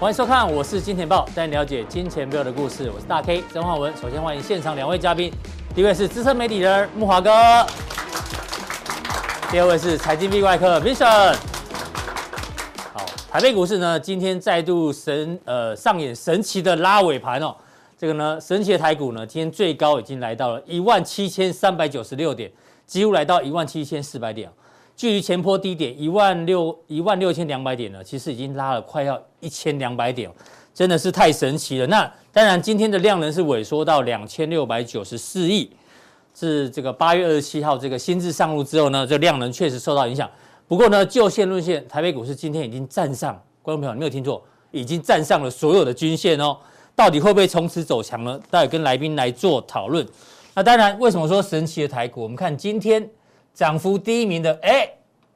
欢迎收看，我是金钱豹，带你了解金钱背后的故事。我是大 K 曾焕文。首先欢迎现场两位嘉宾，第一位是资深媒体人木华哥，第二位是财经 V 怪客 Vincent。好，台北股市呢今天再度神呃上演神奇的拉尾盘哦。这个呢神奇的台股呢今天最高已经来到了一万七千三百九十六点，几乎来到一万七千四百点。距离前波低点一万六一万六千两百点呢，其实已经拉了快要一千两百点，真的是太神奇了。那当然，今天的量能是萎缩到两千六百九十四亿，是这个八月二十七号这个新制上路之后呢，这量能确实受到影响。不过呢，就线论线，台北股市今天已经站上，观众朋友，你没有听错，已经站上了所有的均线哦。到底会不会从此走强呢？待会跟来宾来做讨论。那当然，为什么说神奇的台股？我们看今天。涨幅第一名的，哎，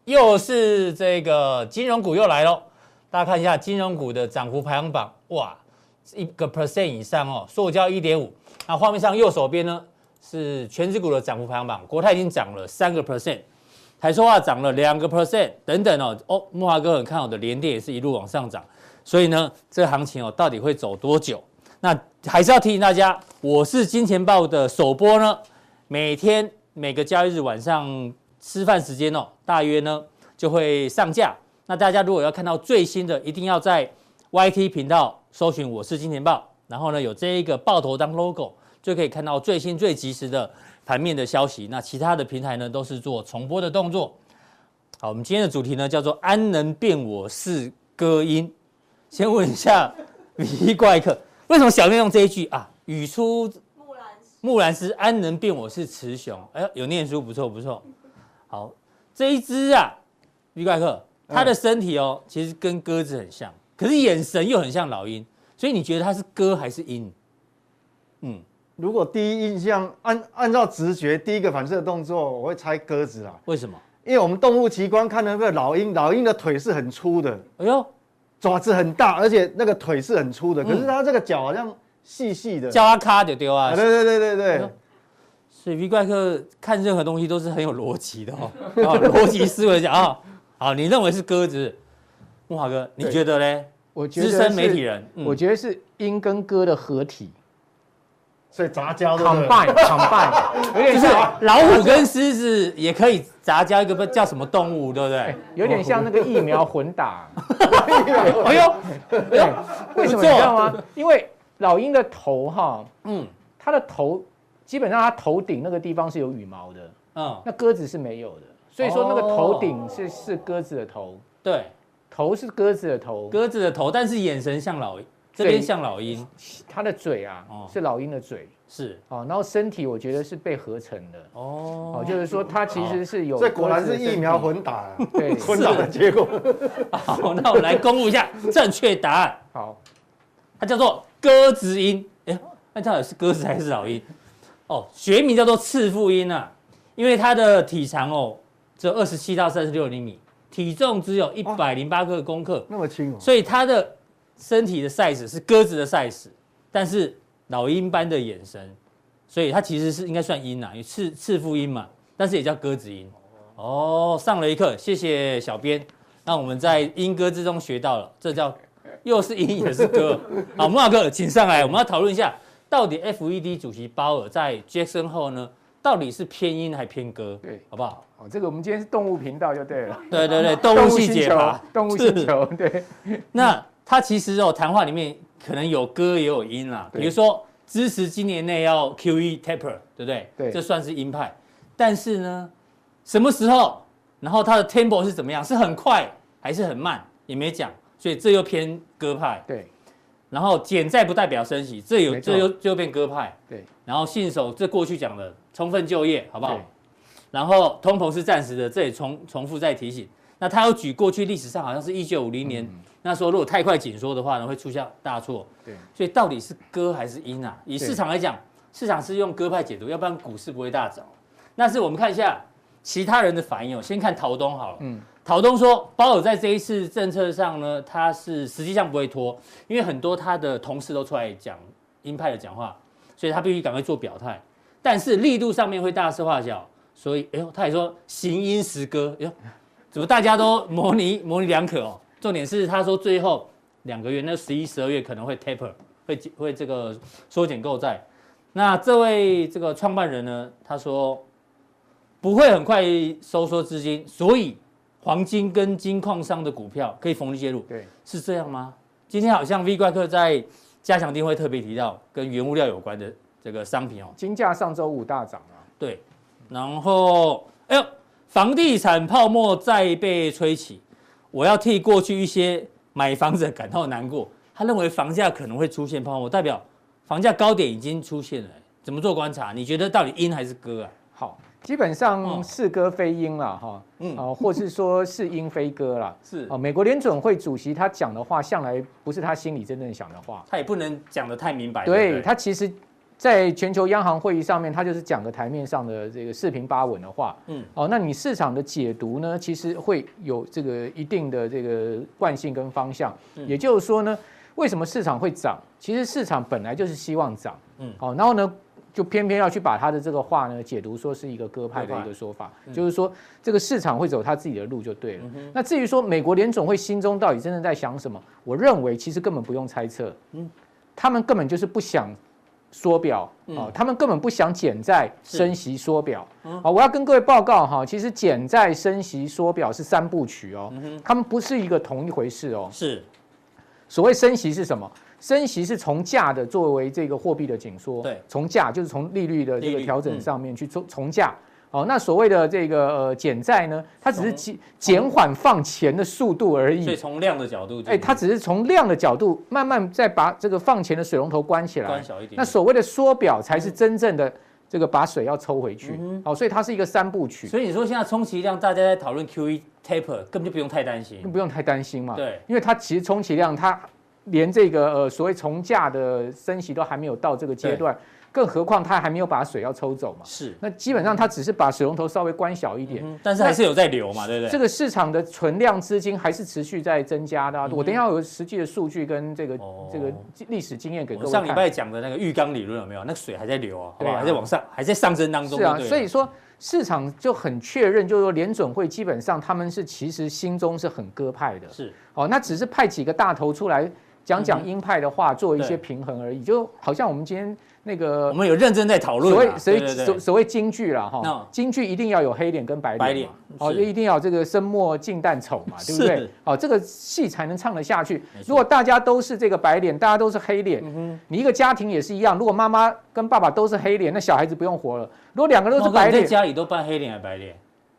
又是这个金融股又来喽。大家看一下金融股的涨幅排行榜，哇，一个 percent 以上哦。塑胶一点五，那画面上右手边呢是全指股的涨幅排行榜，国泰已经涨了三个 percent，台塑化涨了两个 percent，等等哦。哦，慕驊哥很看好的联电也是一路往上涨，所以呢，这行情哦到底会走多久？那还是要提醒大家，我是金钱爆的首播呢，每天。每个交易日晚上吃饭时间哦，大约呢就会上架。那大家如果要看到最新的，一定要在 YT 频道搜寻“我是金钱豹”，然后呢有这一个爆头当 logo，就可以看到最新最及时的盘面的消息。那其他的平台呢都是做重播的动作。好，我们今天的主题呢叫做“安能辨我是歌音”。先问一下 V 怪客，为什么小念用这一句啊？语出。木兰诗安能辨我是雌雄？哎呦，有念书，不错不错。好，这一只啊绿怪客，它的身体哦，其实跟鸽子很像，可是眼神又很像老鹰，所以你觉得它是鸽还是鹰？嗯，如果第一印象按按照直觉，第一个反射动作，我会猜鸽子啊。为什么？因为我们动物奇观看那个老鹰，老鹰的腿是很粗的，哎呦，爪子很大，而且那个腿是很粗的，可是它这个脚好像。细细的，叫他卡就丢啊！对对对对对，所以 V 怪客看任何东西都是很有逻辑的哦，逻辑思维讲啊，好，你认为是鸽子，木华哥，你觉得呢？我觉得资深媒体人，我觉得是鹰跟鸽的合体，所以杂交的，combine，combine，有点像老虎跟狮子也可以杂交一个不叫什么动物，对不对？有点像那个疫苗混打。哎呦，对，为什么你知道吗？因为老鹰的头哈，嗯，它的头基本上它头顶那个地方是有羽毛的，嗯，那鸽子是没有的，所以说那个头顶是是鸽子的头，对，头是鸽子的头，鸽子的头，但是眼神像老鹰，这边像老鹰，它的嘴啊，是老鹰的嘴，是，哦，然后身体我觉得是被合成的，哦，就是说它其实是有，这果然是疫苗混打，对，混打的结果，好，那我们来公布一下正确答案，好，它叫做。鸽子鹰，哎，那到底是鸽子还是老鹰？哦，学名叫做赤腹鹰啊，因为它的体长哦，只有二十七到三十六厘米，体重只有一百零八克公克，那么轻哦，所以它的身体的 size 是鸽子的 size，但是老鹰般的眼神，所以它其实是应该算鹰啊，因为赤赤腹鹰嘛，但是也叫鸽子鹰。哦，上了一课，谢谢小编，那我们在鹰鸽之中学到了，这叫。又是鹰也是鸽，好，木老哥，请上来，我们要讨论一下，到底 FED 主席鲍尔在 Jackson 后呢，到底是偏音还偏歌？对，好不好？哦，这个我们今天是动物频道就对了。对对对，动物细节吧，动物星球，对。那他其实哦，谈话里面可能有歌也有音啦，比如说支持今年内要 QE taper，对不对？对，这算是鹰派。但是呢，什么时候？然后它的 tempo 是怎么样？是很快还是很慢？也没讲。所以这又偏鸽派，对。然后减债不代表升息，这有这又这又变鸽派，对。然后信守这过去讲的充分就业，好不好？然后通膨是暂时的，这也重重复再提醒。那他要举过去历史上好像是一九五零年，那时候如果太快紧缩的话呢，会出现大错。对。所以到底是鸽还是鹰啊？以市场来讲，市场是用鸽派解读，要不然股市不会大涨。但是我们看一下其他人的反应哦，先看陶东好了。嗯。陶东说，鲍尔在这一次政策上呢，他是实际上不会拖，因为很多他的同事都出来讲鹰派的讲话，所以他必须赶快做表态。但是力度上面会大事化小，所以哎呦，他也说行鹰食鸽，哎呦，怎么大家都模棱模棱两可哦？重点是他说最后两个月，那十一、十二月可能会 taper，会会这个缩减购债。那这位这个创办人呢，他说不会很快收缩资金，所以黄金跟金矿商的股票可以逢低介入。对，是这样吗？今天好像 V 怪客在加强定会特别提到跟原物料有关的这个商品哦。金价上周五大涨啊。对，然后哎呦，房地产泡沫再被吹起，我要替过去一些买房子感到难过。他认为房价可能会出现泡沫，代表房价高点已经出现了。怎么做观察？你觉得到底阴还是割啊？好。基本上是歌非音了哈，嗯，哦，或是说是鹰非歌了，是哦。美国联准会主席他讲的话，向来不是他心里真正想的话，他也不能讲的太明白。对他其实，在全球央行会议上面，他就是讲个台面上的这个四平八稳的话，嗯，哦，那你市场的解读呢，其实会有这个一定的这个惯性跟方向。也就是说呢，为什么市场会涨？其实市场本来就是希望涨，嗯，好，然后呢？就偏偏要去把他的这个话呢解读说是一个鸽派的一个说法，就是说这个市场会走他自己的路就对了。那至于说美国联总会心中到底真正在想什么，我认为其实根本不用猜测，嗯，他们根本就是不想缩表啊，他们根本不想减债升息缩表。啊。我要跟各位报告哈，其实减债升息缩表是三部曲哦，他们不是一个同一回事哦。是，所谓升息是什么？升息是从价的作为这个货币的紧缩，对，从价就是从利率的这个调整上面去从从价。哦，那所谓的这个呃减债呢，它只是减减缓放钱的速度而已。所以从量的角度，哎，它只是从量的角度慢慢再把这个放钱的水龙头关起来，关小一点。那所谓的缩表才是真正的这个把水要抽回去。好，所以它是一个三部曲。所以你说现在充其量大家在讨论 QE taper，根本就不用太担心，不用太担心嘛。对，因为它其实充其量它。连这个呃所谓从价的升息都还没有到这个阶段，更何况它还没有把水要抽走嘛。是，那基本上它只是把水龙头稍微关小一点，但是还是有在流嘛，对不对？这个市场的存量资金还是持续在增加的。我等一下有实际的数据跟这个这个历史经验给各位看。上礼拜讲的那个浴缸理论有没有？那个水还在流啊，对吧？还在往上，还在上升当中。是啊，所以说市场就很确认，就是说联准会基本上他们是其实心中是很鸽派的。是，哦，那只是派几个大头出来。讲讲鹰派的话，做一些平衡而已，就好像我们今天那个，我们有认真在讨论。所谓所谓所所谓京剧了哈，京剧一定要有黑脸跟白脸，哦，就一定要这个生墨净淡丑嘛，对不对？哦，这个戏才能唱得下去。如果大家都是这个白脸，大家都是黑脸，你一个家庭也是一样。如果妈妈跟爸爸都是黑脸，那小孩子不用活了。如果两个都是白脸，在家里都扮黑脸还是白脸？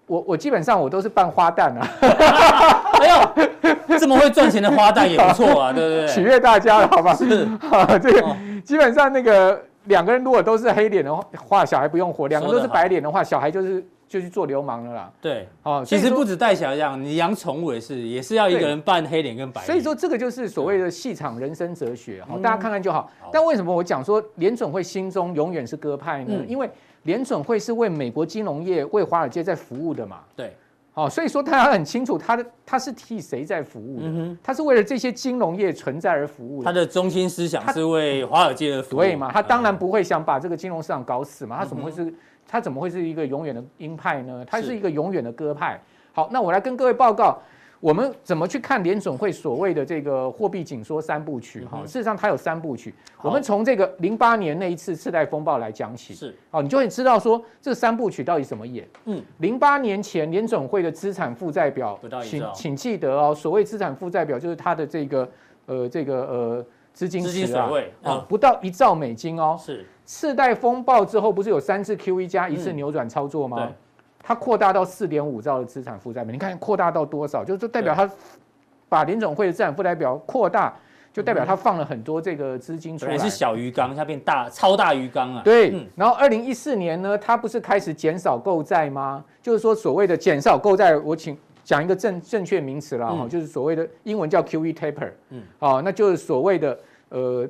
我我基本上我都是扮花旦啊。哎呦，这么会赚钱的花旦也不错啊，对不对？取悦大家了，好吧？是 啊，这个基本上那个两个人如果都是黑脸的话，小孩不用活；两个都是白脸的话，小孩就是就去做流氓了啦。对，哦，其实不止带小孩这样，你养宠物也是，也是要一个人扮黑脸跟白脸。所以说这个就是所谓的戏场人生哲学，好，大家看看就好。但为什么我讲说联准会心中永远是鸽派呢？因为联准会是为美国金融业、为华尔街在服务的嘛。对。好，所以说他很清楚，他的他是替谁在服务的？他是为了这些金融业存在而服务的。他的中心思想是为华尔街而服务，对嘛？他当然不会想把这个金融市场搞死嘛。他怎么会是？他怎么会是一个永远的鹰派呢？他是一个永远的鸽派。好，那我来跟各位报告。我们怎么去看联总会所谓的这个货币紧缩三部曲？哈，事实上它有三部曲。我们从这个零八年那一次次贷风暴来讲起，是，哦，你就会知道说这三部曲到底怎么演。嗯，零八年前联总会的资产负债表，请请记得哦，所谓资产负债表就是它的这个呃这个呃资金池啊，啊，不到一兆美金哦。是，次贷风暴之后不是有三次 QE 加一次扭转操作吗？它扩大到四点五兆的资产负债表，你看扩大到多少？就是代表它把联总会的资产负债表扩大，就代表它放了很多这个资金出来。也是小鱼缸，它变大超大鱼缸啊。对，嗯、然后二零一四年呢，它不是开始减少购债吗？就是说所谓的减少购债，我请讲一个正正确名词啦哈，嗯、就是所谓的英文叫 QE taper，嗯，哦，那就是所谓的呃。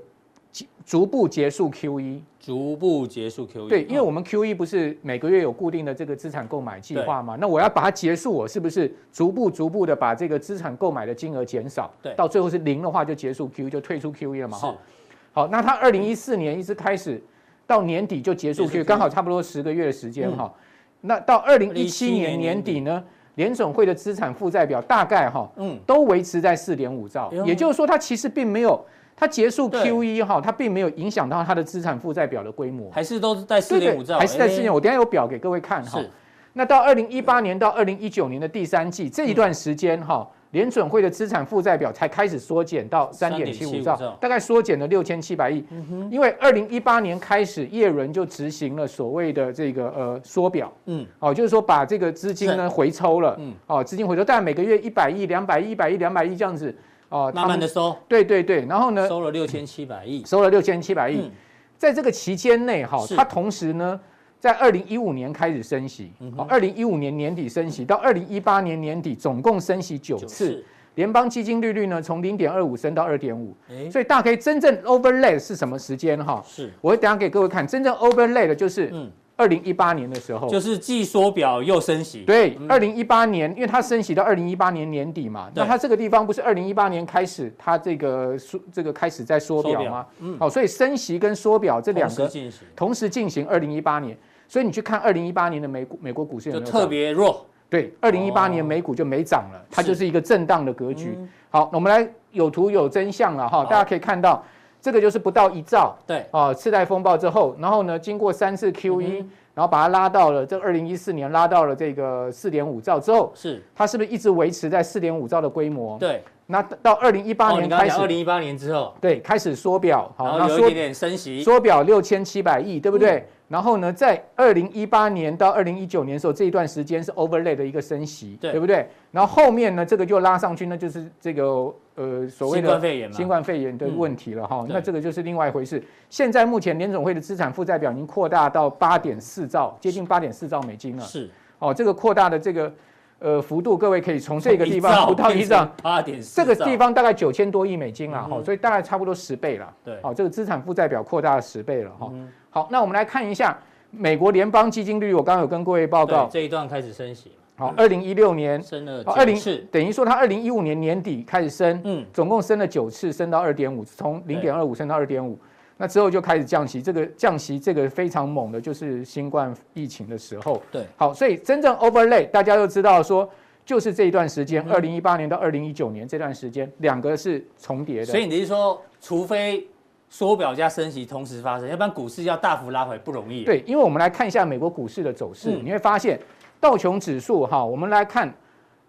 逐步结束 QE，逐步结束 QE。对，因为我们 QE 不是每个月有固定的这个资产购买计划嘛？那我要把它结束，我是不是逐步逐步的把这个资产购买的金额减少？对，到最后是零的话就结束 QE，就退出 QE 了嘛？哈。好，那它二零一四年一直开始到年底就结束 QE，刚好差不多十个月的时间哈。那到二零一七年年底呢，联总会的资产负债表大概哈，嗯，都维持在四点五兆，也就是说它其实并没有，它结束 Q 一哈，它并没有影响到它的资产负债表的规模，还是都是在四点五兆，还是在四点。我等下有表给各位看哈。那到二零一八年到二零一九年的第三季这一段时间哈。联准会的资产负债表才开始缩减到三点七五兆，大概缩减了六千七百亿。因为二零一八年开始，叶伦就执行了所谓的这个呃缩表，嗯，哦，就是说把这个资金呢回抽了，嗯，哦，资金回抽，但每个月一百亿、两百亿、一百亿、两百亿这样子，哦，慢慢的收，对对对，然后呢，收了六千七百亿，收了六千七百亿，在这个期间内，哈，它同时呢。在二零一五年开始升息，好，二零一五年年底升息，到二零一八年年底总共升息九次，联邦基金利率呢从零点二五升到二点五，所以大 K 真正 overlay 是什么时间哈？是，我会等下给各位看，真正 overlay 的就是二零一八年的时候，就是既缩表又升息。对，二零一八年，因为它升息到二零一八年年底嘛，那它这个地方不是二零一八年开始，它这个缩这个开始在缩表吗？嗯，好，所以升息跟缩表这两个同时进行，二零一八年。所以你去看二零一八年的美股，美国股市有没有特别弱？对，二零一八年美股就没涨了，它就是一个震荡的格局。好，我们来有图有真相了哈，大家可以看到，这个就是不到一兆，对，啊，次贷风暴之后，然后呢，经过三次 QE，然后把它拉到了这二零一四年拉到了这个四点五兆之后，是。它是不是一直维持在四点五兆的规模？对，那到二零一八年开始，二零一八年之后，对，开始缩表，好，然后有一点点升息，缩表六千七百亿，对不对？然后呢，在二零一八年到二零一九年的时候，这一段时间是 overlay 的一个升息，对，对不对？然后后面呢，这个就拉上去，那就是这个呃所谓的新冠肺炎的问题了哈。嗯、那这个就是另外一回事。现在目前联总会的资产负债表已经扩大到八点四兆，接近八点四兆美金了。是哦，这个扩大的这个呃幅度，各位可以从这个地方不到一兆，八点四，这个地方大概九千多亿美金啊哈，嗯、所以大概差不多十倍了。对，哦，这个资产负债表扩大了十倍了哈。嗯好，那我们来看一下美国联邦基金利率。我刚刚有跟各位报告，这一段开始升息。好，二零一六年升了九次，等于说它二零一五年年底开始升，嗯，总共升了九次，升到二点五，从零点二五升到二点五。那之后就开始降息，这个降息这个非常猛的，就是新冠疫情的时候。对，好，所以真正 overlay 大家都知道说，就是这一段时间，二零一八年到二零一九年这段时间，两个是重叠的。所以你是说，除非缩表加升息同时发生，要不然股市要大幅拉回不容易。对，因为我们来看一下美国股市的走势，你会发现道琼指数哈，我们来看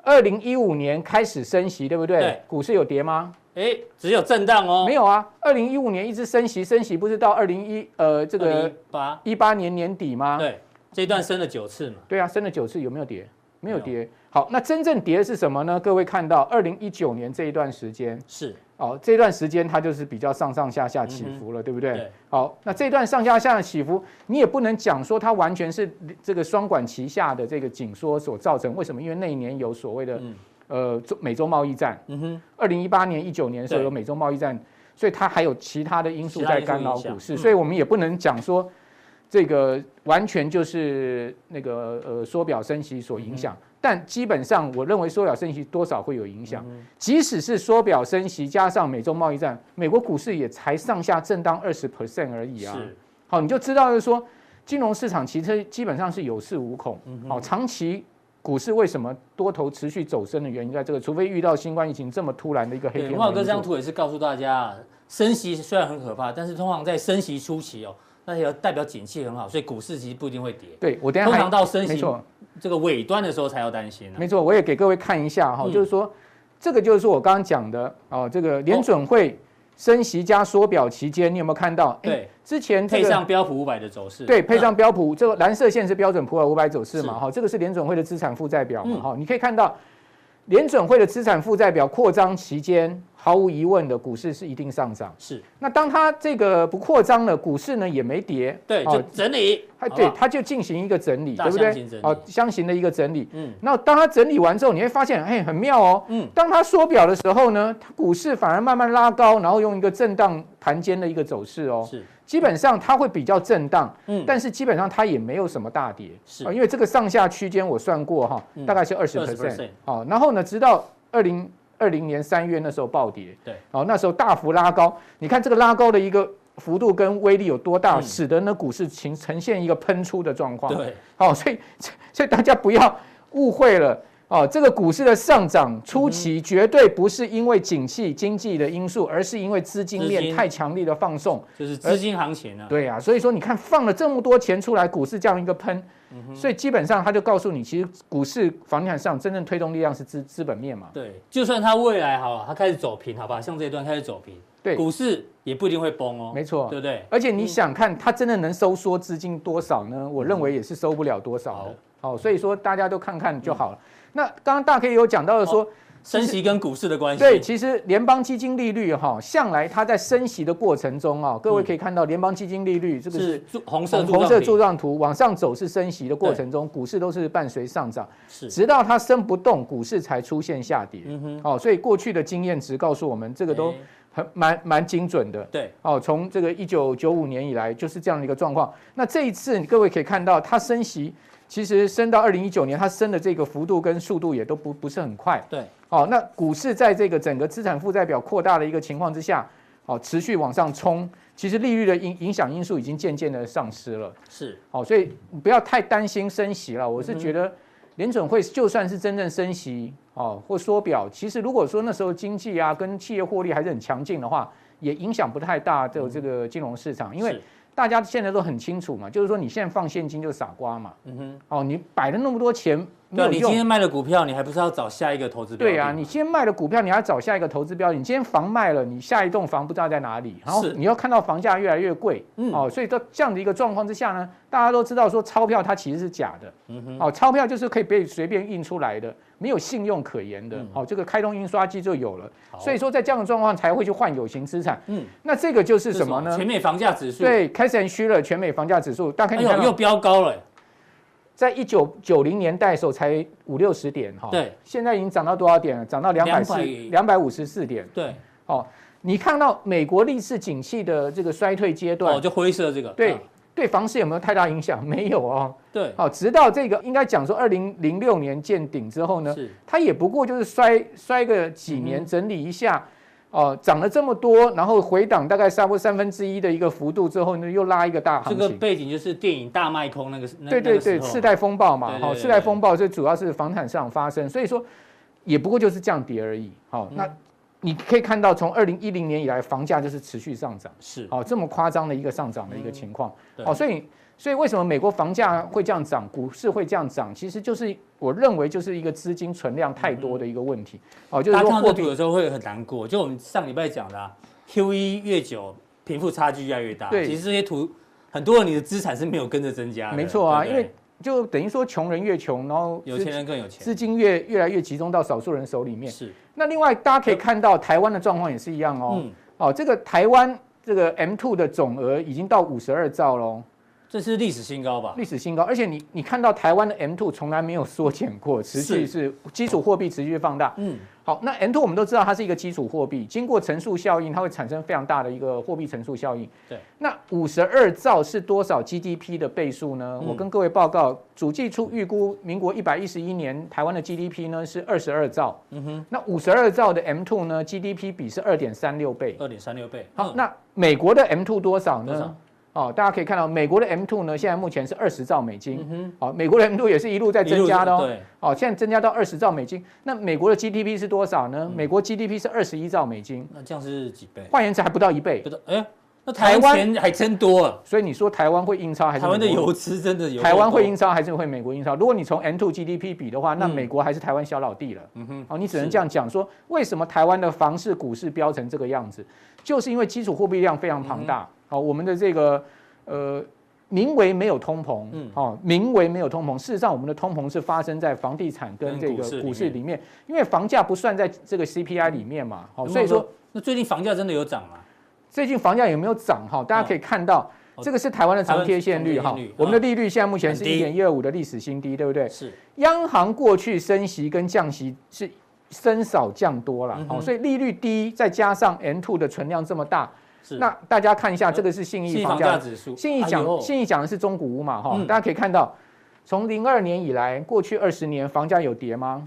二零一五年开始升息，对不对？对。股市有跌吗？哎，只有震荡哦。没有啊，二零一五年一直升息，升息不是到二零一呃这个八一八年年底吗？对，这一段升了九次嘛。对啊，升了九次，有没有跌？没有跌。好，那真正跌的是什么呢？各位看到二零一九年这一段时间是。哦，这段时间它就是比较上上下下起伏了，嗯、对不对？对好，那这段上下下的起伏，你也不能讲说它完全是这个双管齐下的这个紧缩所造成。为什么？因为那一年有所谓的、嗯、呃美洲贸易战。嗯哼。二零一八年、一九年的时候有美洲贸易战，所以它还有其他的因素在干扰股市，所以我们也不能讲说这个完全就是那个呃缩表升息所影响。嗯但基本上，我认为缩表升息多少会有影响。即使是缩表升息加上美洲贸易战，美国股市也才上下震荡二十 percent 而已啊。是，好，你就知道就是说，金融市场其实基本上是有恃无恐。好，长期股市为什么多头持续走升的原因在这个，除非遇到新冠疫情这么突然的一个黑天。文华哥这张图也是告诉大家，升息虽然很可怕，但是通常在升息初期哦，那也代表景气很好，所以股市其实不一定会跌。对，我等下通常到升息。这个尾端的时候才要担心。没错，我也给各位看一下哈，就是说，这个就是说我刚刚讲的哦，这个联准会升息加缩表期间，你有没有看到？对，之前配上标普五百的走势。对，配上标普这个蓝色线是标准普尔五百走势嘛？哈，这个是联准会的资产负债表嘛？哈，你可以看到联准会的资产负债表扩张期间。毫无疑问的，股市是一定上涨。是，那当它这个不扩张了，股市呢也没跌，对，就整理，它对，它就进行一个整理，对不对？哦，箱型的一个整理。嗯，那当它整理完之后，你会发现，哎，很妙哦。嗯，当它缩表的时候呢，它股市反而慢慢拉高，然后用一个震荡盘间的一个走势哦。是，基本上它会比较震荡，嗯，但是基本上它也没有什么大跌，是，因为这个上下区间我算过哈，大概是二十 percent。好，然后呢，直到二零。二零年三月那时候暴跌，对，好，那时候大幅拉高，你看这个拉高的一个幅度跟威力有多大，使得呢股市呈呈现一个喷出的状况，对，好，所以所以大家不要误会了，哦，这个股市的上涨初期绝对不是因为景气经济的因素，而是因为资金链太强力的放送，就是资金行情啊。对啊，所以说你看放了这么多钱出来，股市这样一个喷，所以基本上他就告诉你，其实股市房地产上真正推动力量是资资本面嘛。对，就算它未来好，它开始走平，好吧，像这一段开始走平，对，股市也不一定会崩哦。没错，对不对？而且你想看它真的能收缩资金多少呢？我认为也是收不了多少的。好，所以说大家都看看就好了。那刚刚大 K 有讲到的说，升息跟股市的关系。对，其实联邦基金利率哈，向来它在升息的过程中啊，各位可以看到联邦基金利率这个是红色红色柱状图往上走是升息的过程中，股市都是伴随上涨，是直到它升不动，股市才出现下跌。嗯哼，哦，所以过去的经验值告诉我们，这个都很蛮蛮精准的。对，哦，从这个一九九五年以来就是这样的一个状况。那这一次各位可以看到，它升息。其实升到二零一九年，它升的这个幅度跟速度也都不不是很快。对，好，那股市在这个整个资产负债表扩大的一个情况之下，好，持续往上冲，其实利率的影影响因素已经渐渐的丧失了。是，好，所以不要太担心升息了。我是觉得联准会就算是真正升息，哦，或缩表，其实如果说那时候经济啊跟企业获利还是很强劲的话，也影响不太大的这个金融市场，因为。大家现在都很清楚嘛，就是说你现在放现金就是傻瓜嘛。嗯哼。哦，你摆了那么多钱。对，你今天卖了股票，你还不是要找下一个投资标的？对啊，你今天卖了股票，你还要找下一个投资标的。你今天房卖了，你下一栋房不知道在哪里。然后你要看到房价越来越贵。嗯。哦，所以在这样的一个状况之下呢，大家都知道说钞票它其实是假的。嗯哼。哦，钞票就是可以被随便印出来的。没有信用可言的，哦，这个开通印刷机就有了，所以说在这样的状况才会去换有形资产。嗯，那这个就是什么呢？全美房价指数。对，Cass and Shiller 全美房价指数，大概又又飙高了，在一九九零年代的时候才五六十点哈，对，现在已经涨到多少点了？涨到两百四两百五十四点。对，哦，你看到美国历次景气的这个衰退阶段，哦，就灰色这个，对。对房市有没有太大影响？没有哦。对，好，直到这个应该讲说，二零零六年见顶之后呢，是它也不过就是衰衰个几年，整理一下，哦，涨了这么多，然后回档大概差不多三分之一的一个幅度之后呢，又拉一个大行情。这个背景就是电影大卖空那个，对对对，次贷风暴嘛，好，次贷风暴这主要是房产市场发生，所以说也不过就是降跌而已。好，那。你可以看到，从二零一零年以来，房价就是持续上涨，是。哦，这么夸张的一个上涨的一个情况，哦，所以所以为什么美国房价会这样涨，股市会这样涨？其实就是我认为就是一个资金存量太多的一个问题，哦，就是说货币的时候会很难过，就我们上礼拜讲的啊，QE 越久，贫富差距越来越大，对，其实这些图很多人你的资产是没有跟着增加的，没错啊，因为。就等于说，穷人越穷，然后有钱人更有钱，资金越越来越集中到少数人手里面。是。那另外，大家可以看到台湾的状况也是一样哦。嗯。哦，这个台湾这个 M two 的总额已经到五十二兆喽。这是历史新高吧？历史新高，而且你你看到台湾的 M two 从来没有缩减过，持续是基础货币持续放大。嗯，好，那 M two 我们都知道它是一个基础货币，经过乘数效应，它会产生非常大的一个货币乘数效应。对，那五十二兆是多少 GDP 的倍数呢？我跟各位报告，主计处预估民国一百一十一年台湾的 GDP 呢是二十二兆。嗯哼，那五十二兆的 M two 呢，GDP 比是二点三六倍。二点三六倍。好，那美国的 M two 多少呢？哦，大家可以看到，美国的 M2 呢，现在目前是二十兆美金。嗯哼。好，美国的 M2 也是一路在增加的哦。对。哦，现在增加到二十兆美金。那美国的 GDP 是多少呢？美国 GDP 是二十一兆美金。那这样是几倍？换言之，还不到一倍。不到，哎，那台湾钱还真多。所以你说台湾会印钞还是？台湾的油资真的有。台湾会印钞还是会美国印钞？如果你从 M2 GDP 比的话，那美国还是台湾小老弟了。嗯哼。哦，你只能这样讲说，为什么台湾的房市、股市飙成这个样子？就是因为基础货币量非常庞大。好，我们的这个。呃，名为没有通膨，嗯，好，名为没有通膨，事实上我们的通膨是发生在房地产跟这个股市里面，因为房价不算在这个 CPI 里面嘛，好，所以说，那最近房价真的有涨吗？最近房价有没有涨？哈，大家可以看到，这个是台湾的长贴现率哈，我们的利率现在目前是一点一二五的历史新低，对不对？是。央行过去升息跟降息是升少降多了，好，所以利率低，再加上 N two 的存量这么大。那大家看一下，这个是信义房价指数。信义讲，信义讲的是中古屋嘛，哈，大家可以看到，从零二年以来，过去二十年房价有跌吗？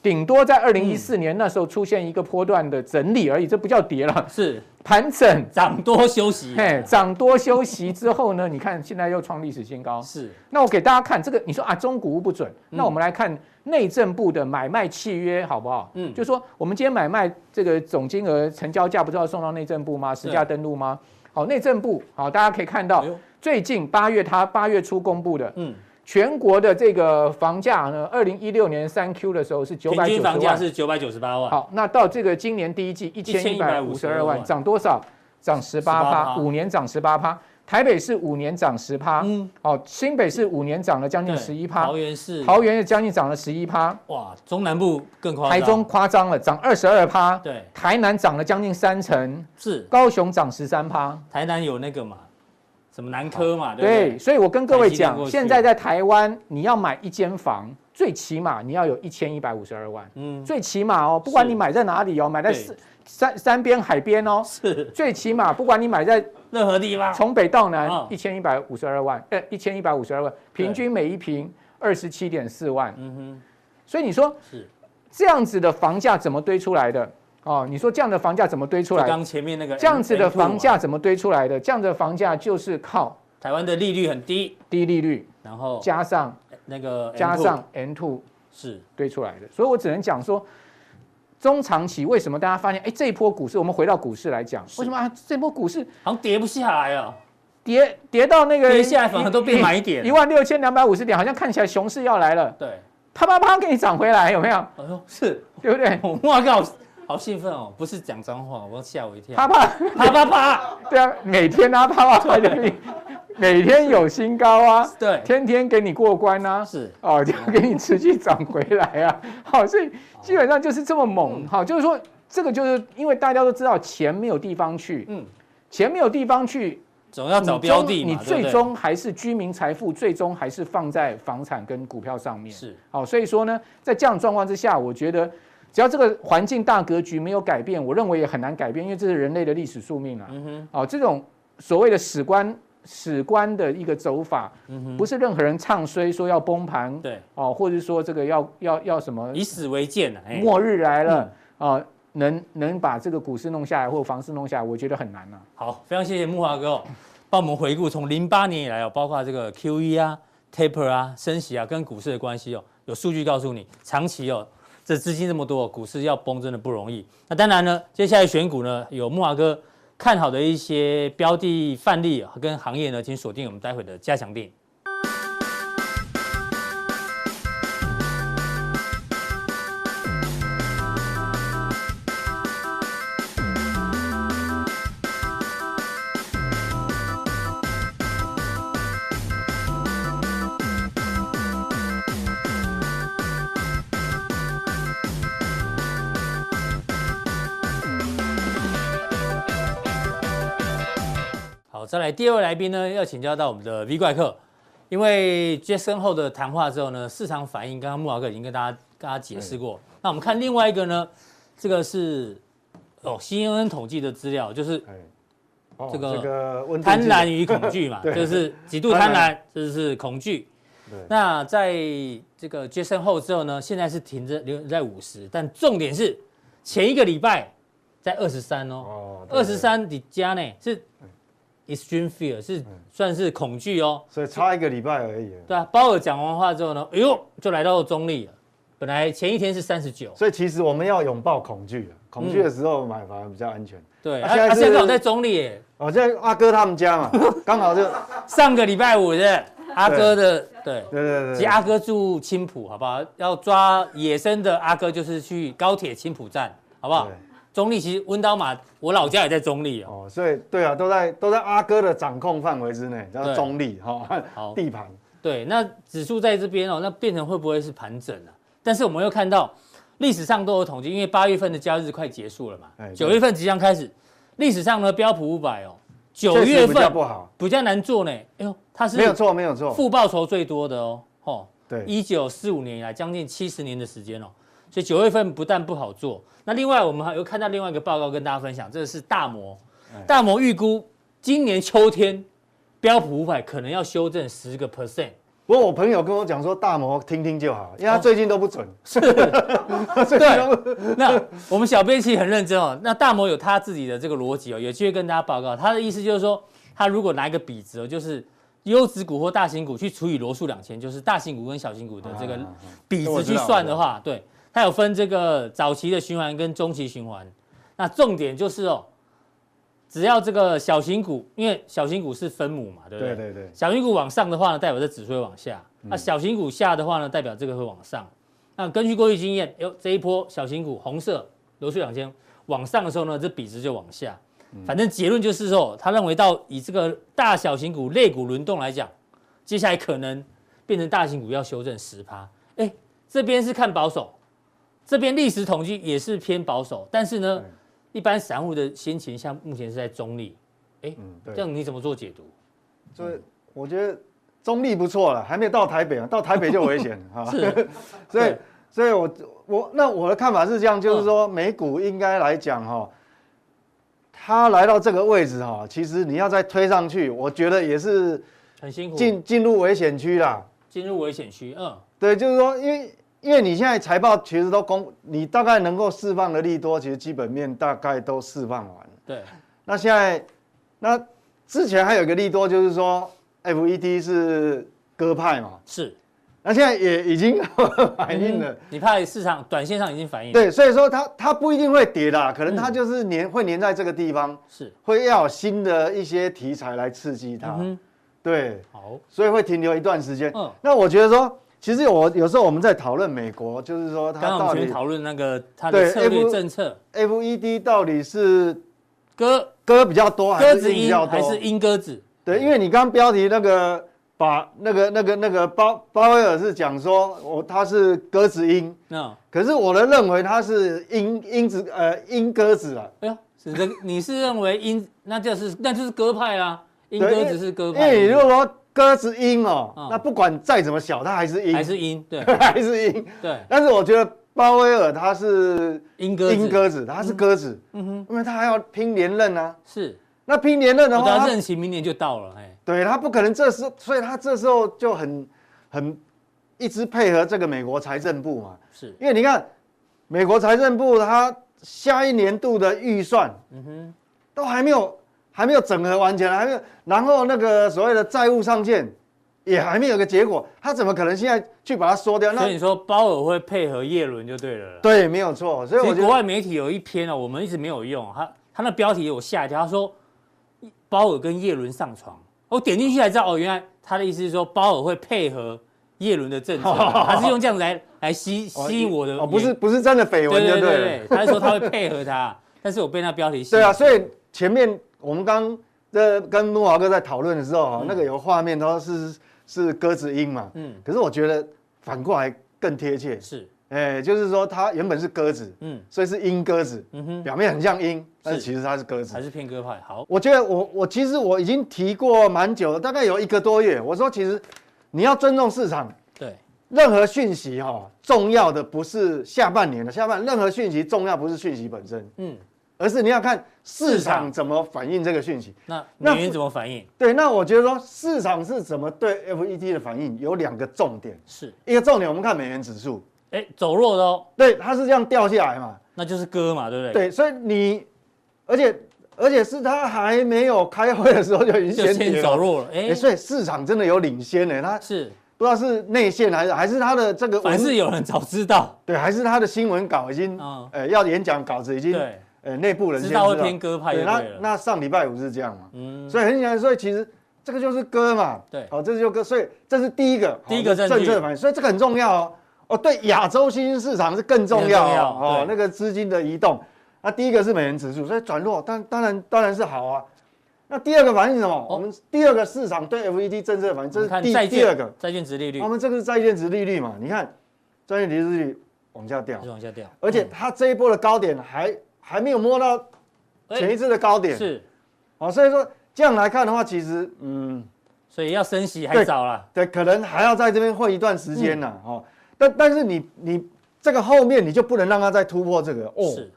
顶多在二零一四年那时候出现一个波段的整理而已，这不叫跌了，是盘整涨多休息。嘿，涨多休息之后呢，你看现在又创历史新高。是，那我给大家看这个，你说啊，中古不准，那我们来看内政部的买卖契约好不好？嗯，就说我们今天买卖这个总金额、成交价不是要送到内政部吗？实价登录吗？好，内政部好，大家可以看到最近八月它八月初公布的，嗯。全国的这个房价呢，二零一六年三 Q 的时候是九百九十万，房价是九百九十八万。好，那到这个今年第一季一千一百五十二万，涨多少？涨十八趴，五年涨十八趴。台北市五年涨十趴，嗯，哦，新北市五年涨了将近十一趴，桃园市。桃园也将近涨了十一趴，哇，中南部更夸张，台中夸张了，涨二十二趴，对，台南涨了将近三成，是，高雄涨十三趴，台南有那个嘛？什么南科嘛？对，对，所以我跟各位讲，现在在台湾，你要买一间房，最起码你要有一千一百五十二万。嗯，最起码哦，不管你买在哪里哦，买在山山边海边哦，是，最起码不管你买在任何地方，从北到南一千一百五十二万，呃，一千一百五十二万，平均每一平二十七点四万。嗯哼，所以你说是。这样子的房价怎么堆出来的？哦，你说这样的房价怎么堆出来？刚前面那个这样子的房价怎么堆出来的？这样的房价就是靠台湾的利率很低，低利率，然后加上那个加上 N two 是堆出来的。所以我只能讲说，中长期为什么大家发现，哎，这一波股市，我们回到股市来讲，为什么啊？这波股市好像跌不下来啊，跌跌到那个跌下来反而都变买点，一万六千两百五十点，好像看起来熊市要来了。对，啪啪啪给你涨回来，有没有？哎呦，是对不对？我靠！好兴奋哦！不是讲脏话，我吓我一跳。啪啪啪啪啪！对啊，每天啊啪啪啪，每天有新高啊，对，天天给你过关啊，是哦，就给你持续涨回来啊。好，所以基本上就是这么猛。好，就是说这个就是因为大家都知道钱没有地方去，嗯，钱没有地方去，总要找标的嘛。你最终还是居民财富，最终还是放在房产跟股票上面。是，好，所以说呢，在这样状况之下，我觉得。只要这个环境大格局没有改变，我认为也很难改变，因为这是人类的历史宿命啊。哦，这种所谓的史观史观的一个走法，不是任何人唱衰说要崩盘，对，哦，或者说这个要要要什么以史为鉴啊，末日来了啊，能能把这个股市弄下来或房市弄下来，我觉得很难啊。好，非常谢谢木华哥，帮我们回顾从零八年以来哦，包括这个 QE 啊、Taper 啊、升息啊，跟股市的关系哦，有数据告诉你，长期哦。这资金这么多，股市要崩真的不容易。那当然呢，接下来选股呢，有木华哥看好的一些标的范例跟行业呢，请锁定我们待会的加强錠。再来第二位来宾呢，要请教到我们的 V 怪客，因为 Jackson 后的谈话之后呢，市场反应刚刚木老哥已经跟大家跟大家解释过。对。那我们看另外一个呢，这个是哦 CNN 统计的资料，就是这个贪婪与恐惧嘛，就是极度贪婪，这是恐惧。对。那在这个 Jackson 后之后呢，现在是停着留在五十，但重点是前一个礼拜在二十三哦，二十三的加呢是。Extreme fear 是算是恐惧哦，所以差一个礼拜而已。对啊，鲍尔讲完话之后呢，哎呦，就来到中立了。本来前一天是三十九，所以其实我们要拥抱恐惧，恐惧的时候买反而比较安全。对，他现在刚好在中立耶。哦，在阿哥他们家嘛，刚好就上个礼拜五是阿哥的，对对对对。其实阿哥住青浦，好不好？要抓野生的阿哥，就是去高铁青浦站，好不好？中立其实温刀马，我老家也在中立哦，所以对啊，都在都在阿哥的掌控范围之内，叫中立哈，好地盘。对，那指数在这边哦，那变成会不会是盘整啊？但是我们又看到历史上都有统计，因为八月份的交易日快结束了嘛，九月份即将开始。历史上呢，标普五百哦，九月份比较不好，比较难做呢。哎呦，它是没有错，没有错，负报酬最多的哦，哦，对，一九四五年以来将近七十年的时间哦。所以九月份不但不好做，那另外我们还有看到另外一个报告跟大家分享，这个是大摩，大摩预估今年秋天标普五百可能要修正十个 percent，不过我朋友跟我讲说，大摩听听就好，因为他最近都不准。是，对。那我们小编其实很认真哦。那大摩有他自己的这个逻辑哦，有机会跟大家报告。他的意思就是说，他如果拿一个比值哦，就是优质股或大型股去除以罗数两千，就是大型股跟小型股的这个比值去算的话，对，他有分这个早期的循环跟中期循环。那重点就是哦。只要这个小型股，因为小型股是分母嘛，对不对？对对对。小型股往上的话呢，代表这指数会往下；那小型股下的话呢，代表这个会往上。那根据过去经验，哟，这一波小型股红色罗素两千往上的时候呢，这比值就往下。反正结论就是说，他认为到以这个大小型股类股轮动来讲，接下来可能变成大型股要修正十趴。哎，这边是看保守，这边历史统计也是偏保守，但是呢。一般散户的心情像目前是在中立，哎，这样你怎么做解读？所以我觉得中立不错了，还没有到台北啊，到台北就危险啊。是，所以，所以我我那我的看法是这样，就是说美股应该来讲哈，它来到这个位置哈，其实你要再推上去，我觉得也是很辛苦，进进入危险区啦。进入危险区，嗯，对，就是说因为。因为你现在财报其实都公，你大概能够释放的利多，其实基本面大概都释放完了。对。那现在，那之前还有一个利多，就是说，FED 是鸽派嘛。是。那现在也已经 反映了。你怕市场短线上已经反映了。对，所以说它它不一定会跌啦，可能它就是粘会粘在这个地方。是。会要有新的一些题材来刺激它。嗯。对。好。所以会停留一段时间。嗯。那我觉得说。其实我有时候我们在讨论美国，就是说它到底讨论那个它的策略政策，FED 到底是鸽鸽比较多还是鹰比较多？还是鹰鸽子？对，因为你刚刚标题那个把那个那个那个鲍鲍威尔是讲说我他是鸽子鹰，那可是我的认为他是鹰鹰子呃鹰鸽子啊。哎呀，是这你是认为鹰那就是那就是鸽派啊？鹰鸽子是鸽派。因为如果说。鸽子鹰哦，那不管再怎么小，它还是鹰，还是鹰，对，还是鹰，对。但是我觉得鲍威尔他是鹰鸽鹰鸽子，他是鸽子，嗯。哼，因为他还要拼连任啊。是，那拼连任的话，他任期明年就到了，哎，对他不可能这时，所以他这时候就很很一直配合这个美国财政部嘛，是。因为你看美国财政部他下一年度的预算，嗯哼，都还没有。还没有整合完全，还没有，然后那个所谓的债务上限也还没有个结果，他怎么可能现在去把它缩掉？那所以你说鲍尔会配合叶伦就对了。对，没有错。所以我觉得国外媒体有一篇啊，我们一直没有用，他他那标题有吓一跳，他说鲍尔跟叶伦上床，我点进去才知道哦，原来他的意思是说鲍尔会配合叶伦的政策，他是用这样子来来吸吸引我的，哦，不是不是真的绯闻，对对对，他是说他会配合他，但是我被那标题吸对啊，所以前面。我们刚在跟慕驊哥在讨论的时候，那个有画面都是是鸽子鹰嘛，嗯，可是我觉得反过来更贴切，是，哎，就是说它原本是鸽子，嗯，所以是鹰鸽子，嗯哼，表面很像鹰，但是其实它是鸽子，还是偏鸽派。好，我觉得我我其实我已经提过蛮久了，大概有一个多月，我说其实你要尊重市场，对，任何讯息哈，重要的不是下半年的下半，任何讯息重要不是讯息本身，嗯。而是你要看市场怎么反映这个讯息，那美元怎么反应？对，那我觉得说市场是怎么对 FED 的反应有两个重点，是。一个重点，我们看美元指数，哎，走弱的哦，对，它是这样掉下来嘛，那就是割嘛，对不对？对，所以你，而且而且是它还没有开会的时候就已经先走弱了，哎，所以市场真的有领先呢，它是。不知道是内线还是还是他的这个，还是有人早知道，对，还是他的新闻稿已经，呃，要演讲稿子已经对。呃，内部人知道会偏鸽派，对，那那上礼拜五是这样嘛，嗯，所以很显然，所以其实这个就是鸽嘛，对，好，这就鸽，所以这是第一个，第一个政策反应，所以这个很重要哦，哦，对，亚洲新兴市场是更重要哦，那个资金的移动，那第一个是美元指数，所以转弱，但当然当然是好啊，那第二个反应是什么？我们第二个市场对 FED 政策反应，这是第第二个。债券值利率，我们这个是债券值利率嘛，你看债券值利率往下掉，往下掉，而且它这一波的高点还还没有摸到。前一次的高点。是，哦，所以说这样来看的话，其实嗯，所以要升息还早了，对，可能还要在这边混一段时间呢，哦，但但是你你这个后面你就不能让它再突破这个。哦，是，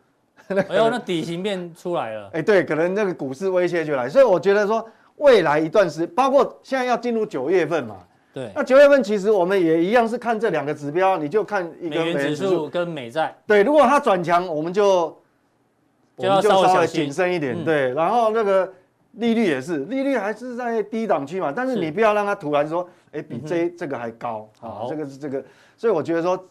哎呦，那底型变出来了，哎，对，可能那个股市威胁就来，所以我觉得说未来一段时，包括现在要进入九月份嘛，对。那九月份其实我们也一样是看这两个指标，你就看一个美元指数。跟美债。对，如果它转强，我们就就要稍微谨慎一点。嗯、对，然后那个利率也是，利率还是在低档区嘛，但是你不要让它突然说，哎，比这、嗯、这个还高啊，好这个是这个，所以我觉得说。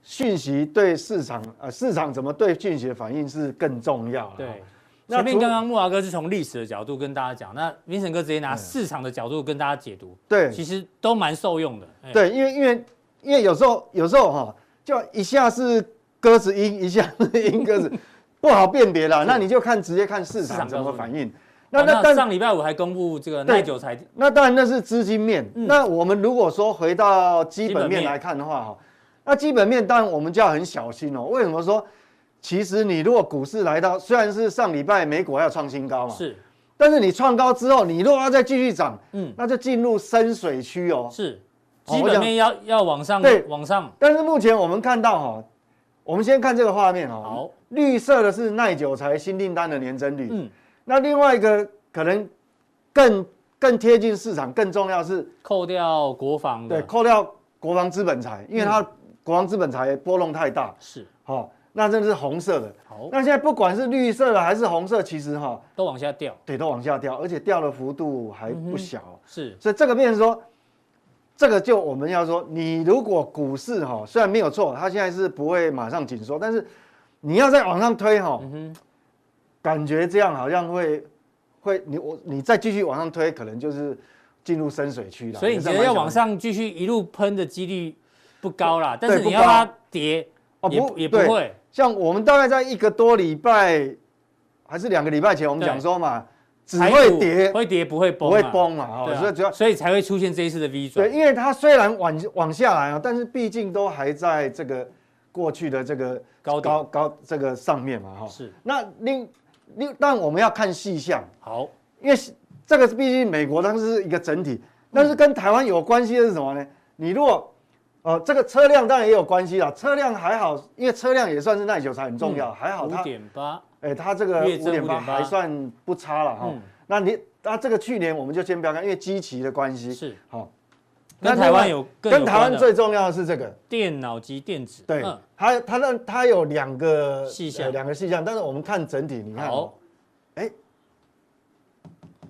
讯息对市场，呃，市场怎么对讯息的反应是更重要。对，前面刚刚木华哥是从历史的角度跟大家讲，那 Vincent 哥直接拿市场的角度跟大家解读。对，其实都蛮受用的。对，因为因为因为有时候有时候哈，就一下是鸽子音，一下是鹰鸽子，不好辨别了。那你就看直接看市场怎么反应。那那但上礼拜五还公布这个耐久财，那当然那是资金面。那我们如果说回到基本面来看的话，哈。那基本面当然我们就要很小心哦。为什么说？其实你如果股市来到，虽然是上礼拜美股要创新高嘛，是，但是你创高之后，你如果要再继续涨，嗯，那就进入深水区哦。是，基本面要要往上，对，往上。但是目前我们看到哈，我们先看这个画面哦。好，绿色的是耐久材新订单的年增率，嗯，那另外一个可能更更贴近市场，更重要是扣掉国防的，对，扣掉国防资本财，因为它。国防资本财波动太大，是，好，那这是红色的。好，那现在不管是绿色的还是红色，其实哈都往下掉，对，都往下掉，而且掉的幅度还不小。是，所以这个变成说，这个就我们要说，你如果股市哈虽然没有错，它现在是不会马上紧缩，但是你要再往上推哈，感觉这样好像会会你我你再继续往上推，可能就是进入深水区了。所以你觉得要往上继续一路喷的几率？不高啦，但是你要它跌哦，不也不会。像我们大概在一个多礼拜还是两个礼拜前，我们讲说嘛，只会跌，会跌不会崩，不会崩嘛，哦，所以主要所以才会出现这一次的 V 转。对，因为它虽然往往下来啊，但是毕竟都还在这个过去的这个高高高这个上面嘛，哈。是。那另另，但我们要看细项。好，因为这个毕竟美国它是一个整体，但是跟台湾有关系的是什么呢？你如果哦，这个车辆当然也有关系啦。车辆还好，因为车辆也算是耐久材很重要，还好它五点八，哎，它这个五点八还算不差了哈。那你那这个去年我们就先不要看，因为基期的关系是好。跟台湾有跟台湾最重要的是这个电脑及电子，对，它它那它有两个细项，两个细项，但是我们看整体，你看。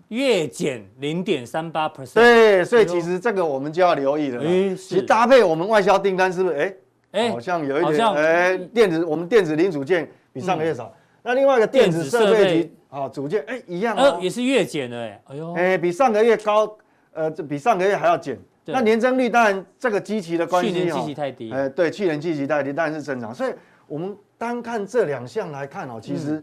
月减零点三八 percent，对，所以其实这个我们就要留意了。哎，其实搭配我们外销订单是不是？哎，哎，好像有一点，哎，电子我们电子零组件比上个月少。那另外一个电子设备及啊组件，哎，一样哦，也是月减的，哎，哎呦，哎，比上个月高，呃，这比上个月还要减。那年增率当然这个基期的关系，去年基期太低，哎，对，去年基期太低，但是正常。所以我们单看这两项来看哦，其实。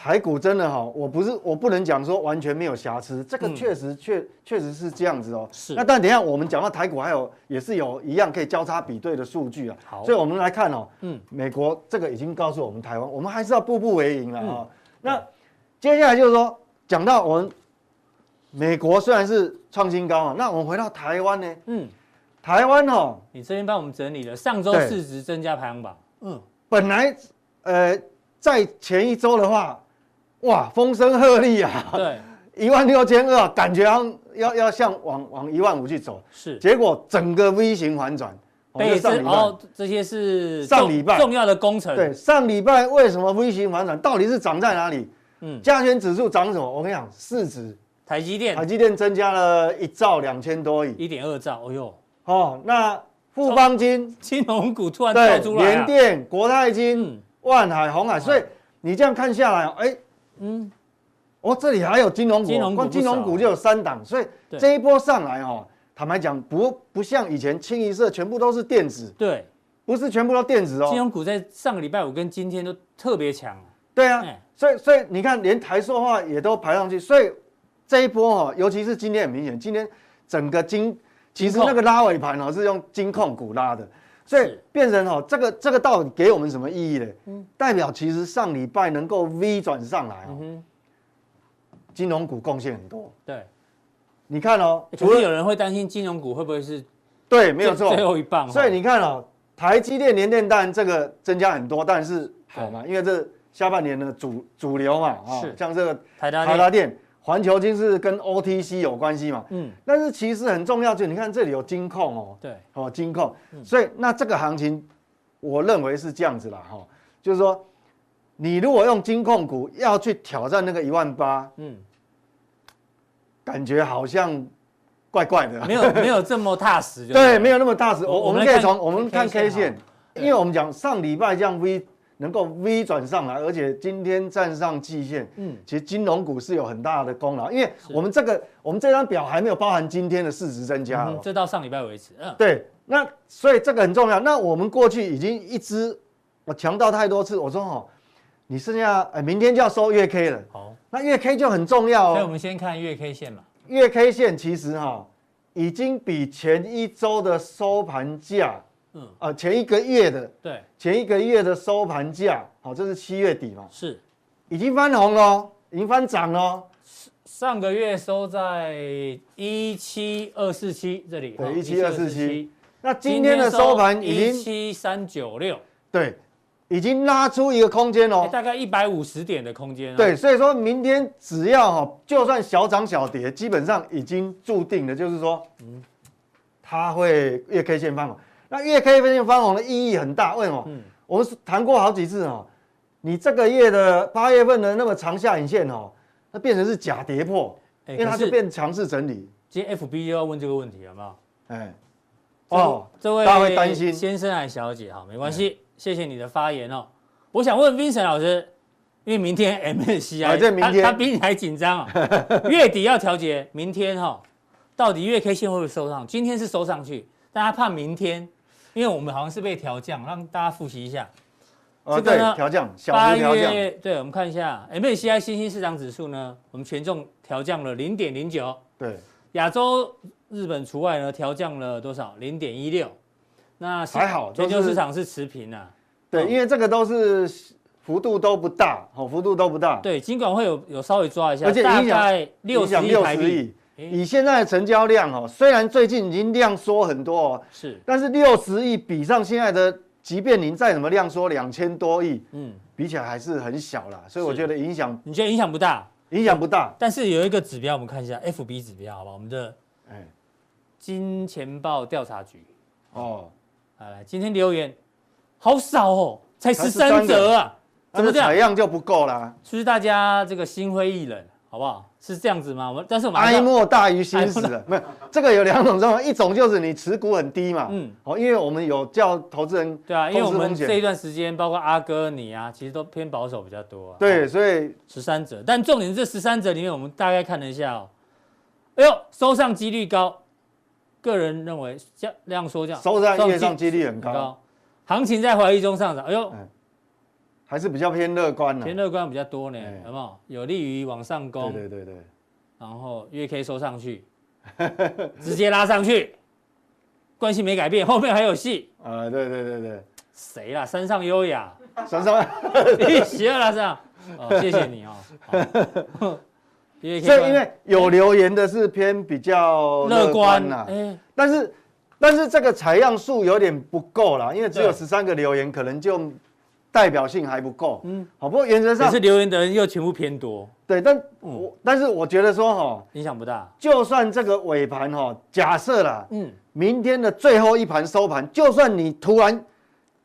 台股真的哈，我不是我不能讲说完全没有瑕疵，这个确实确确实是这样子哦。是。那但等一下我们讲到台股，还有也是有一样可以交叉比对的数据啊。好。所以我们来看哦，嗯，美国这个已经告诉我们台湾，我们还是要步步为营了啊。那接下来就是说，讲到我们美国虽然是创新高啊，那我们回到台湾呢？嗯，台湾哦，你这边帮我们整理了上周市值增加排行榜。嗯，本来呃在前一周的话。哇，风声鹤唳啊！对，一万六千二，感觉要要要向往往一万五去走。是，结果整个 V 型反转。对，上礼拜这些是上礼拜重要的工程。对，上礼拜为什么 V 型反转？到底是涨在哪里？嗯，加权指数涨什么？我跟你讲，市值，台积电，台积电增加了一兆两千多亿，一点二兆。哎呦，哦，那富邦金金融股突然跳出来，联电、国泰金、万海、鸿海，所以你这样看下来，哎。嗯，哦，这里还有金融股，金融股，金融股就有三档，所以这一波上来哈，坦白讲不不像以前清一色全部都是电子，对，不是全部都电子哦。金融股在上个礼拜五跟今天都特别强，对啊，所以所以你看连台塑化也都排上去，所以这一波哈，尤其是今天很明显，今天整个金其实那个拉尾盘哦是用金控股拉的。所以变成哦，这个这个到底给我们什么意义呢？嗯，代表其实上礼拜能够 V 转上来哦，金融股贡献很多。对，你看哦，除了有人会担心金融股会不会是，对，没有错，最后一棒。所以你看哦，台积电、联电当然这个增加很多，但是好嘛，因为这下半年的主主流嘛，啊，像这个台达电、环球金是跟 OTC 有关系嘛，嗯，但是其实很重要，就你看这里有金控哦，对，哦金控，所以那这个行情，我认为是这样子啦，哈，就是说，你如果用金控股要去挑战那个一万八，嗯，感觉好像怪怪的，没有没有这么踏实，对，没有那么踏实。我我们可以从我们看 K 线，因为我们讲上礼拜这样 V。能够 V 转上来，而且今天站上季线，嗯，其实金融股是有很大的功劳，因为我们这个我们这张表还没有包含今天的市值增加，这到上礼拜为止，嗯，对，那所以这个很重要。那我们过去已经一直我强调太多次，我说哦，你剩下哎，明天就要收月 K 了，好，那月 K 就很重要哦。所以我们先看月 K 线嘛，月 K 线其实哈已经比前一周的收盘价。嗯啊，前一个月的对，前一个月的收盘价，好，这是七月底嘛，是，已经翻红了，已经翻涨了。上个月收在一七二四七这里，对，一七二四七。那今天的收盘已经一七三九六，对，已经拉出一个空间哦，大概一百五十点的空间。对，所以说明天只要哈，就算小涨小跌，基本上已经注定了，就是说，嗯，它会月 K 线翻红。那月 K 线翻红的意义很大，为什么？嗯，我们谈过好几次哦。你这个月的八月份的那么长下影线哦，它变成是假跌破，因为它就变强势整理。今天 FB 又要问这个问题，好不好？哎，哦，这位大家会担心先生还是小姐哈，没关系，谢谢你的发言哦。我想问 Vincent 老师，因为明天 MSCI，这明天他比你还紧张啊，月底要调节，明天哈，到底月 K 线会不会收上？今天是收上去，但他怕明天。因为我们好像是被调降，让大家复习一下。这个呢，调降，八月，对，我们看一下 MSCI 新兴市场指数呢，我们权重调降了零点零九。对，亚洲日本除外呢，调降了多少？零点一六。那还好，全球市场是持平啊。对，因为这个都是幅度都不大，哦，幅度都不大。对，尽管会有有稍微抓一下，而且大概六十亿台币。以现在的成交量哦，虽然最近已经量缩很多哦，是，但是六十亿比上现在的，即便您再怎么量缩两千多亿，嗯，比起来还是很小啦。所以我觉得影响，你觉得影响不大？影响不大，但是有一个指标，我们看一下 FB 指标，好吧？我们的哎，金钱豹调查局哦，来，今天留言好少哦，才十三折啊，怎么这样？采样就不够啦，是不是大家这个心灰意冷？好不好？是这样子吗？我们但是我们哀莫大于心死了，没有这个有两种状况，一种就是你持股很低嘛，嗯，哦，因为我们有叫投资人对啊，因为我们这一段时间包括阿哥你啊，其实都偏保守比较多啊，对，所以十三者，但重点是这十三者里面，我们大概看了一下哦，哎呦，收上几率高，个人认为这样量缩这样，收上月上几率很高，行情在怀疑中上涨，哎呦。还是比较偏乐观的，偏乐观比较多呢，有没有？有利于往上攻，对对对对，然后月 K 收上去，直接拉上去，关系没改变，后面还有戏。啊，对对对对，谁啦？山上优雅，山上，你喜欢啦，这样。哦，谢谢你哦。所以因为有留言的是偏比较乐观呐，但是但是这个采样数有点不够啦，因为只有十三个留言，可能就。代表性还不够，嗯，好，不过原则上，可是留言的人又全部偏多，对，但我、嗯、但是我觉得说哈，影响不大，就算这个尾盘哈，假设啦，嗯，明天的最后一盘收盘，就算你突然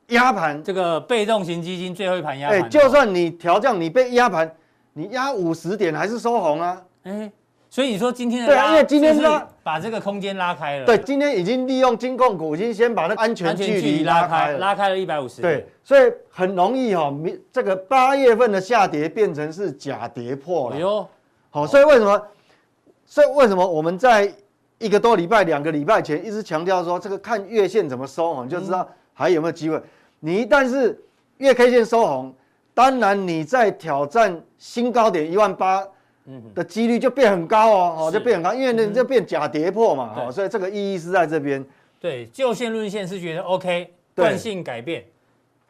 压盘，这个被动型基金最后一盘压盘，就算你调降，你被压盘，你压五十点还是收红啊，哎。所以你说今天的对啊，因为今天是把这个空间拉开了。对，今天已经利用金控股，已经先把那安全距离拉开了，拉开了一百五十。对，所以很容易哈，这个八月份的下跌变成是假跌破了。哎呦，好，所以为什么？所以为什么我们在一个多礼拜、两个礼拜前一直强调说，这个看月线怎么收，你就知道还有没有机会。你一旦是月 K 线收红，当然你在挑战新高点一万八。嗯，的几率就变很高哦，哦，就变很高，因为呢就变假跌破嘛，哦，所以这个意义是在这边。对，就线论线是觉得 OK，惯性改变。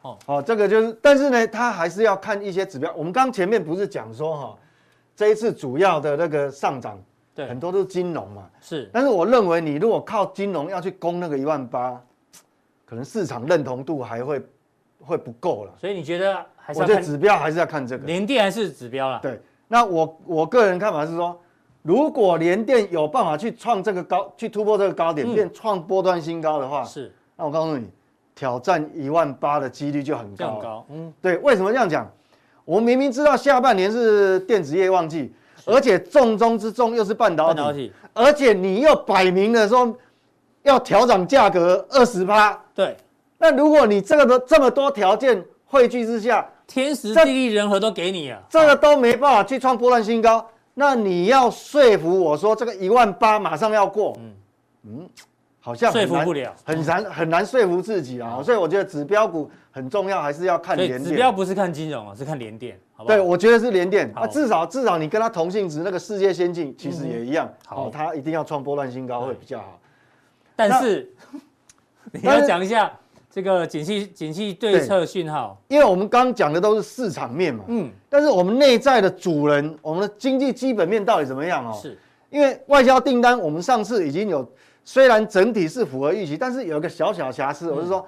哦，哦，这个就是，但是呢，它还是要看一些指标。我们刚前面不是讲说哈，这一次主要的那个上涨，对，很多都是金融嘛。是。但是我认为你如果靠金融要去攻那个一万八，可能市场认同度还会会不够了。所以你觉得还是？我觉得指标还是要看这个。联电还是指标啦。对。那我我个人看法是说，如果联电有办法去创这个高，去突破这个高点，嗯、变创波段新高的话，是。那我告诉你，挑战一万八的几率就很高。更高。嗯，对，为什么这样讲？我们明明知道下半年是电子业旺季，而且重中之重又是半导体，半导体，而且你又摆明了说要调涨价格二十趴。对。那如果你这个都这么多条件汇聚之下，天时地利人和都给你啊，这个都没办法去创波段新高。那你要说服我说这个一万八马上要过，嗯嗯，好像说服不了，很难很难说服自己啊。所以我觉得指标股很重要，还是要看联电。指标不是看金融啊，是看联电，好不好？对，我觉得是联电啊，至少至少你跟它同性质，那个世界先进其实也一样。好，它一定要创波段新高会比较好。但是 你要讲一下。这个景气景气对策讯号，因为我们刚讲的都是市场面嘛，嗯，但是我们内在的主人，我们的经济基本面到底怎么样哦？是，因为外销订单，我们上次已经有，虽然整体是符合预期，但是有一个小小瑕疵，我是说，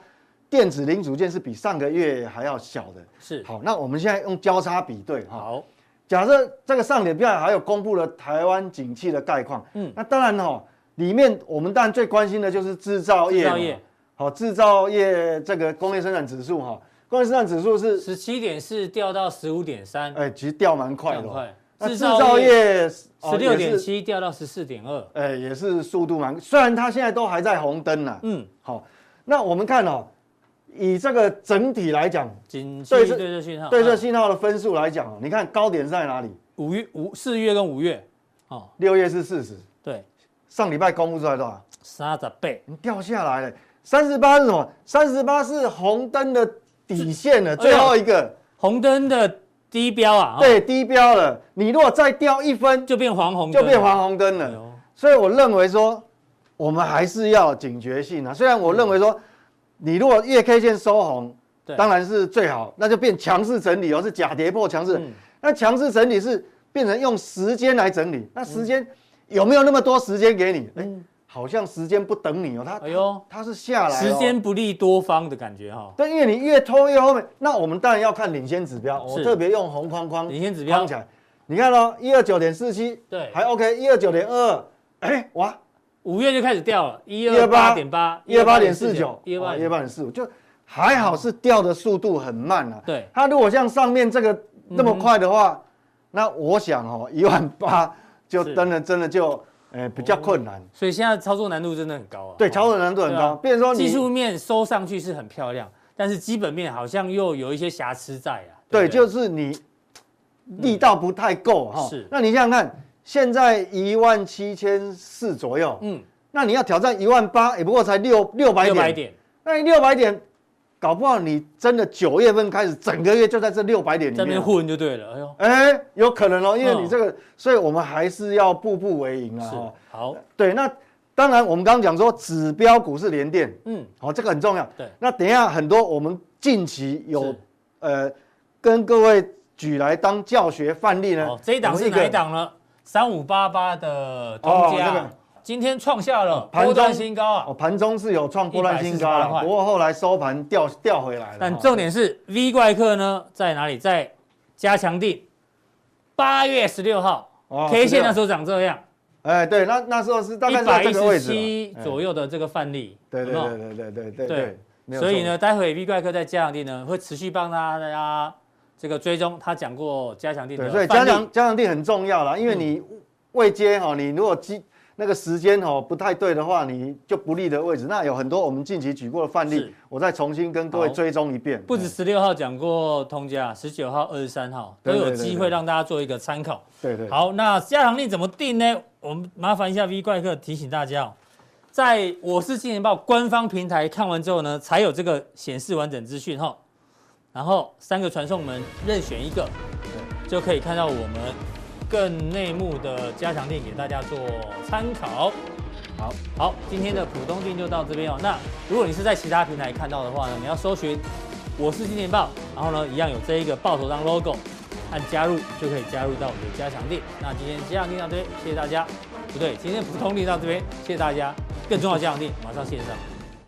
电子零组件是比上个月还要小的。是，好，那我们现在用交叉比对哈。好，假设这个上礼拜还有公布了台湾景气的概况，嗯，那当然哈，里面我们当然最关心的就是制造业。制造业。好，制造业这个工业生产指数哈，工业生产指数是十七点四掉到十五点三，哎，其实掉蛮快的。快。制造业十六点七掉到十四点二，哎，也是速度蛮。虽然它现在都还在红灯呐。嗯。好，那我们看哦，以这个整体来讲，对这对这信号，对这信号的分数来讲哦，你看高点在哪里？五月五四月跟五月，哦，六月是四十，对，上礼拜公布出来多少？三十倍，你掉下来了。三十八是什么？三十八是红灯的底线了，最后一个、哎、红灯的低标啊。对，低标了。你如果再掉一分，就变黄红灯，就变黄红灯了。哎、所以我认为说，我们还是要警觉性啊。虽然我认为说，你如果月 K 线收红，对当然是最好，那就变强势整理哦，是假跌破强势。嗯、那强势整理是变成用时间来整理，那时间有没有那么多时间给你？嗯好像时间不等你哦，它哎呦，它是下来，时间不利多方的感觉哈。对，因为你越拖越后面，那我们当然要看领先指标。我特别用红框框领先指标。起来，你看哦，一二九点四七，对，还 OK，一二九点二二，哎哇，五月就开始掉了，一二八点八，一二八点四九，一二八点四五，就还好是掉的速度很慢啊。对，它如果像上面这个那么快的话，那我想哦，一万八就真的真的就。哎，比较困难，哦，所以现在操作难度真的很高啊。对，操作难度很高。变成说技术面收上去是很漂亮，但是基本面好像又有一些瑕疵在啊。对，对，就是你力道不太够哈。是。那你想想看，现在一万七千四左右，嗯，那你要挑战一万八，也不过才六六百点。六百点。那你六百点。搞不好你真的九月份开始，整个月就在这六百点里面混就对了。哎呦，哎，有可能哦，因为你这个，嗯、所以我们还是要步步为营啊。是，好，对，那当然我们刚刚讲说指标股是联电，嗯，好，这个很重要。对，那等一下很多我们近期有呃跟各位举来当教学范例呢。这一档是哪一档呢？三五八八的通家。哦那个今天创下了波段新高啊。我盘中是有创波段新高不过后来收盘掉掉回来了。但重点是 v 怪客呢在哪里？在加强地。八月十六号 k 线的时候长这样。哎对那那时候是大概一百一十七左右的这个范例对对对对对对所以呢待会 v 怪客在加强地呢会持续帮大家大家这个追踪他讲过加强地的所以加强加强地很重要啦因为你未接哦你如果接那个时间哦不太对的话，你就不利的位置。那有很多我们近期举过的范例，我再重新跟各位追踪一遍。不止十六号讲过通家，十九号、二十三号都有机会让大家做一个参考。对对，对。好，那加强錠怎么定呢？我们麻烦一下 V 怪客提醒大家哦，在我是金钱爆官方平台看完之后呢，才有这个显示完整资讯哈。然后三个传送门任选一个，就可以看到我们。更内幕的加强店给大家做参考。好，好，今天的普通店就到这边哦。那如果你是在其他平台看到的话呢，你要搜寻我是金钱豹，然后呢，一样有这一个爆头当 logo，按加入就可以加入到我们的加强店。那今天加强錠到这边，谢谢大家。不对，今天普通錠到这边，谢谢大家。更重要的加强店马上线上。